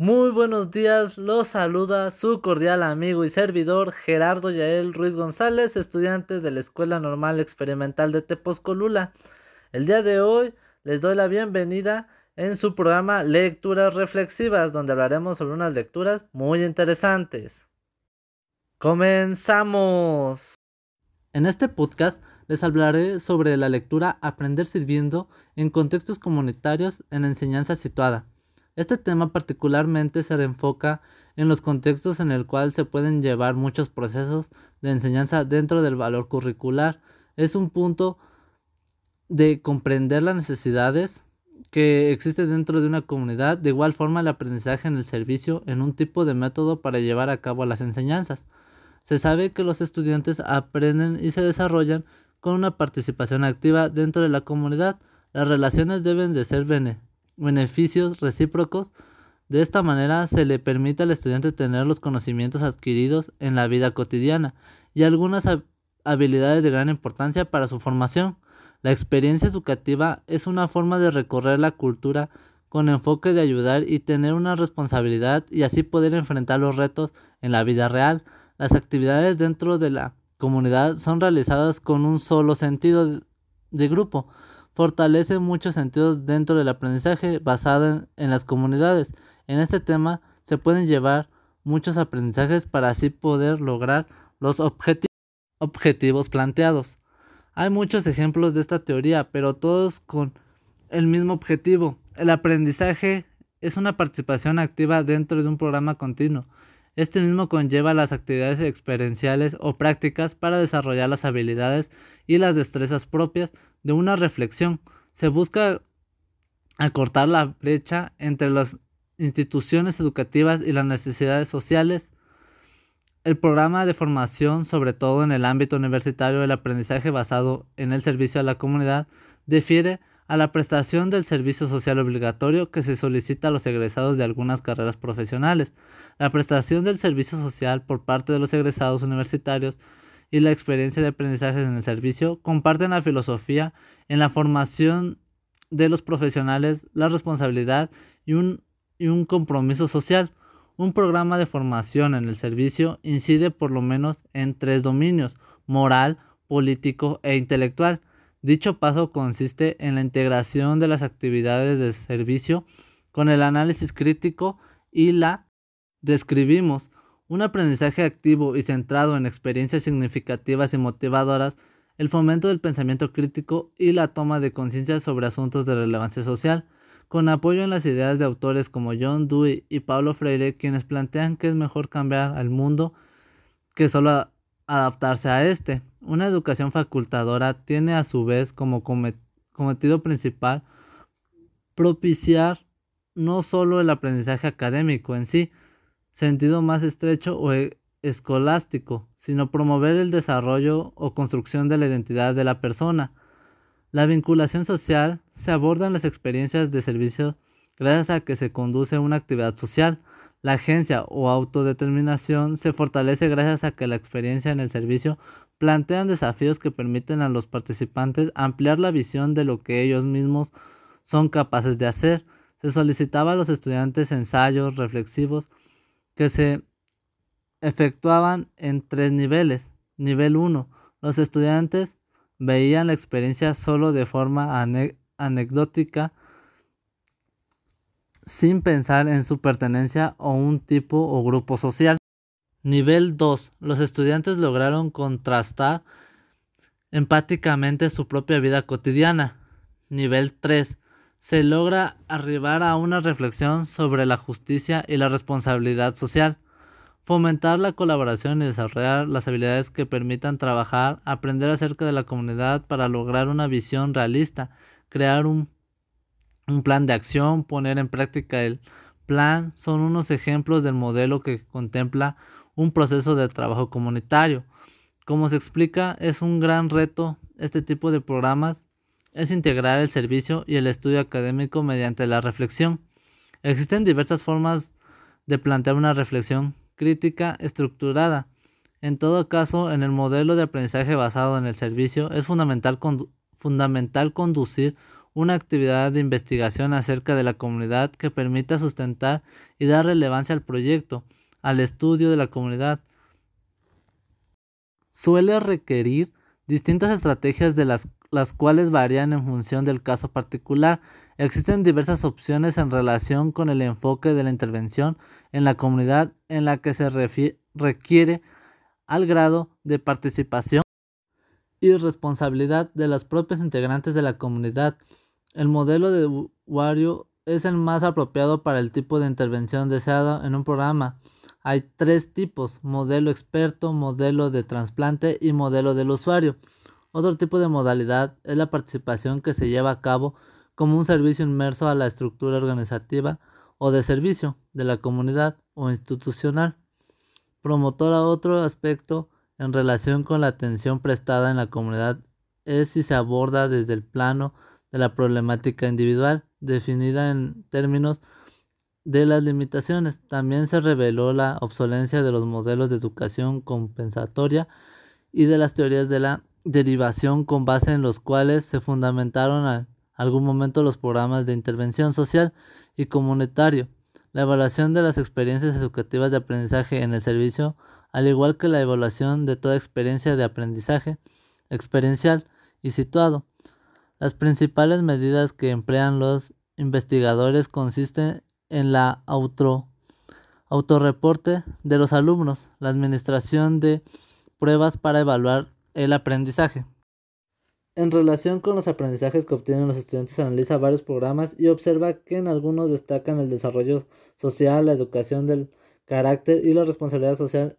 Muy buenos días, los saluda su cordial amigo y servidor Gerardo Yael Ruiz González, estudiante de la Escuela Normal Experimental de Tepozcolula. El día de hoy les doy la bienvenida en su programa Lecturas Reflexivas, donde hablaremos sobre unas lecturas muy interesantes. ¡Comenzamos! En este podcast les hablaré sobre la lectura Aprender sirviendo en contextos comunitarios en enseñanza situada. Este tema particularmente se enfoca en los contextos en el cual se pueden llevar muchos procesos de enseñanza dentro del valor curricular. Es un punto de comprender las necesidades que existen dentro de una comunidad, de igual forma el aprendizaje en el servicio en un tipo de método para llevar a cabo las enseñanzas. Se sabe que los estudiantes aprenden y se desarrollan con una participación activa dentro de la comunidad. Las relaciones deben de ser beneficiosas beneficios recíprocos. De esta manera se le permite al estudiante tener los conocimientos adquiridos en la vida cotidiana y algunas habilidades de gran importancia para su formación. La experiencia educativa es una forma de recorrer la cultura con enfoque de ayudar y tener una responsabilidad y así poder enfrentar los retos en la vida real. Las actividades dentro de la comunidad son realizadas con un solo sentido de grupo, fortalece muchos sentidos dentro del aprendizaje basado en, las comunidades. En este tema se pueden llevar muchos aprendizajes para así poder lograr los objetivos planteados. Hay muchos ejemplos de esta teoría, pero todos con el mismo objetivo. El aprendizaje es una participación activa dentro de un programa continuo. Este mismo conlleva las actividades experienciales o prácticas para desarrollar las habilidades y las destrezas propias de una reflexión. Se busca acortar la brecha entre las instituciones educativas y las necesidades sociales. El programa de formación, sobre todo en el ámbito universitario, el aprendizaje basado en el servicio a la comunidad, difiere a la prestación del servicio social obligatorio que se solicita a los egresados de algunas carreras profesionales. La prestación del servicio social por parte de los egresados universitarios y la experiencia de aprendizaje en el servicio comparten la filosofía en la formación de los profesionales, la responsabilidad y un, compromiso social. Un programa de formación en el servicio incide por lo menos en tres dominios, moral, político e intelectual Dicho paso consiste en la integración de las actividades de servicio con el análisis crítico y la describimos. Un aprendizaje activo y centrado en experiencias significativas y motivadoras, el fomento del pensamiento crítico y la toma de conciencia sobre asuntos de relevancia social, con apoyo en las ideas de autores como John Dewey y Pablo Freire, quienes plantean que es mejor cambiar al mundo que solo adaptarse a este. Una educación facultadora tiene a su vez como cometido principal propiciar no solo el aprendizaje académico en sí, sentido más estrecho o e-, escolástico, sino promover el desarrollo o construcción de la identidad de la persona. La vinculación social se aborda en las experiencias de servicio gracias a que se conduce una actividad social, la agencia o autodeterminación se fortalece gracias a que la experiencia en el servicio plantean desafíos que permiten a los participantes ampliar la visión de lo que ellos mismos son capaces de hacer. Se solicitaba a los estudiantes ensayos reflexivos que se efectuaban en tres niveles. Nivel 1. Los estudiantes veían la experiencia solo de forma anecdótica sin pensar en su pertenencia o un tipo o grupo social. Nivel 2. Los estudiantes lograron contrastar empáticamente su propia vida cotidiana. Nivel 3. Se logra arribar a una reflexión sobre la justicia y la responsabilidad social. Fomentar la colaboración y desarrollar las habilidades que permitan trabajar, aprender acerca de la comunidad para lograr una visión realista, crear un un plan de acción, poner en práctica el plan, son unos ejemplos del modelo que contempla un proceso de trabajo comunitario. Como se explica, es un gran reto este tipo de programas, es integrar el servicio y el estudio académico mediante la reflexión. Existen diversas formas de plantear una reflexión crítica estructurada. En todo caso, en el modelo de aprendizaje basado en el servicio es fundamental, fundamental conducir una actividad de investigación acerca de la comunidad que permita sustentar y dar relevancia al proyecto, al estudio de la comunidad. Suele requerir distintas estrategias de las, las cuales varían en función del caso particular. Existen diversas opciones en relación con el enfoque de la intervención en la comunidad en la que se requiere al grado de participación y responsabilidad de los propios integrantes de la comunidad. El modelo de usuario es el más apropiado para el tipo de intervención deseado en un programa. Hay tres tipos, modelo experto, modelo de trasplante y modelo del usuario. Otro tipo de modalidad es la participación que se lleva a cabo como un servicio inmerso a la estructura organizativa o de servicio de la comunidad o institucional. Promotor a otro aspecto en relación con la atención prestada en la comunidad es si se aborda desde el plano de la problemática individual, definida en términos de las limitaciones. También se reveló la obsolencia de los modelos de educación compensatoria y de las teorías de la derivación con base en los cuales se fundamentaron en algún momento los programas de intervención social y comunitario. La evaluación de las experiencias educativas de aprendizaje en el servicio al igual que la evaluación de toda experiencia de aprendizaje experiencial y situado. Las principales medidas que emplean los investigadores consisten en la auto, autorreporte de los alumnos, la administración de pruebas para evaluar el aprendizaje. En relación con los aprendizajes que obtienen los estudiantes, analiza varios programas y observa que en algunos destacan el desarrollo social, la educación del carácter y la responsabilidad social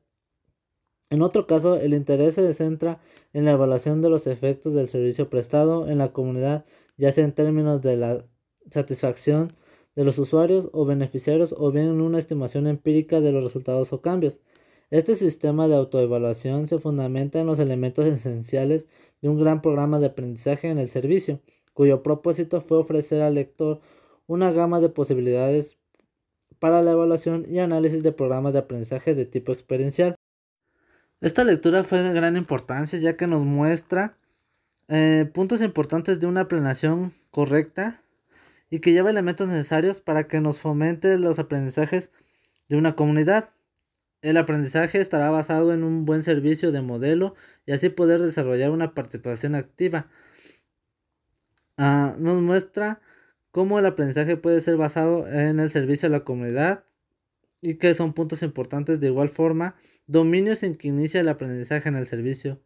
en otro caso, el interés se centra en la evaluación de los efectos del servicio prestado en la comunidad, ya sea en términos de la satisfacción de los usuarios o beneficiarios o bien en una estimación empírica de los resultados o cambios. Este sistema de autoevaluación se fundamenta en los elementos esenciales de un gran programa de aprendizaje en el servicio, cuyo propósito fue ofrecer al lector una gama de posibilidades para la evaluación y análisis de programas de aprendizaje de tipo experiencial. Esta lectura fue de gran importancia ya que nos muestra eh, puntos importantes de una planeación correcta y que lleva elementos necesarios para que nos fomente los aprendizajes de una comunidad. El aprendizaje estará basado en un buen servicio de modelo y así poder desarrollar una participación activa. Ah, nos muestra cómo el aprendizaje puede ser basado en el servicio a la comunidad y que son puntos importantes de igual forma dominios en que inicia el aprendizaje en el servicio.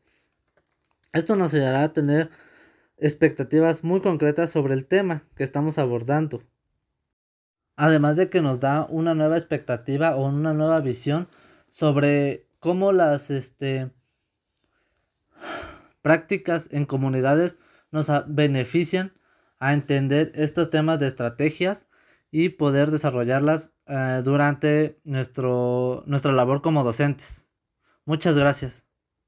Esto nos ayudará a tener expectativas muy concretas sobre el tema que estamos abordando. Además de que nos da una nueva expectativa o una nueva visión sobre cómo las este, prácticas en comunidades nos benefician a entender estos temas de estrategias y poder desarrollarlas eh, durante nuestro, nuestra labor como docentes. Muchas gracias.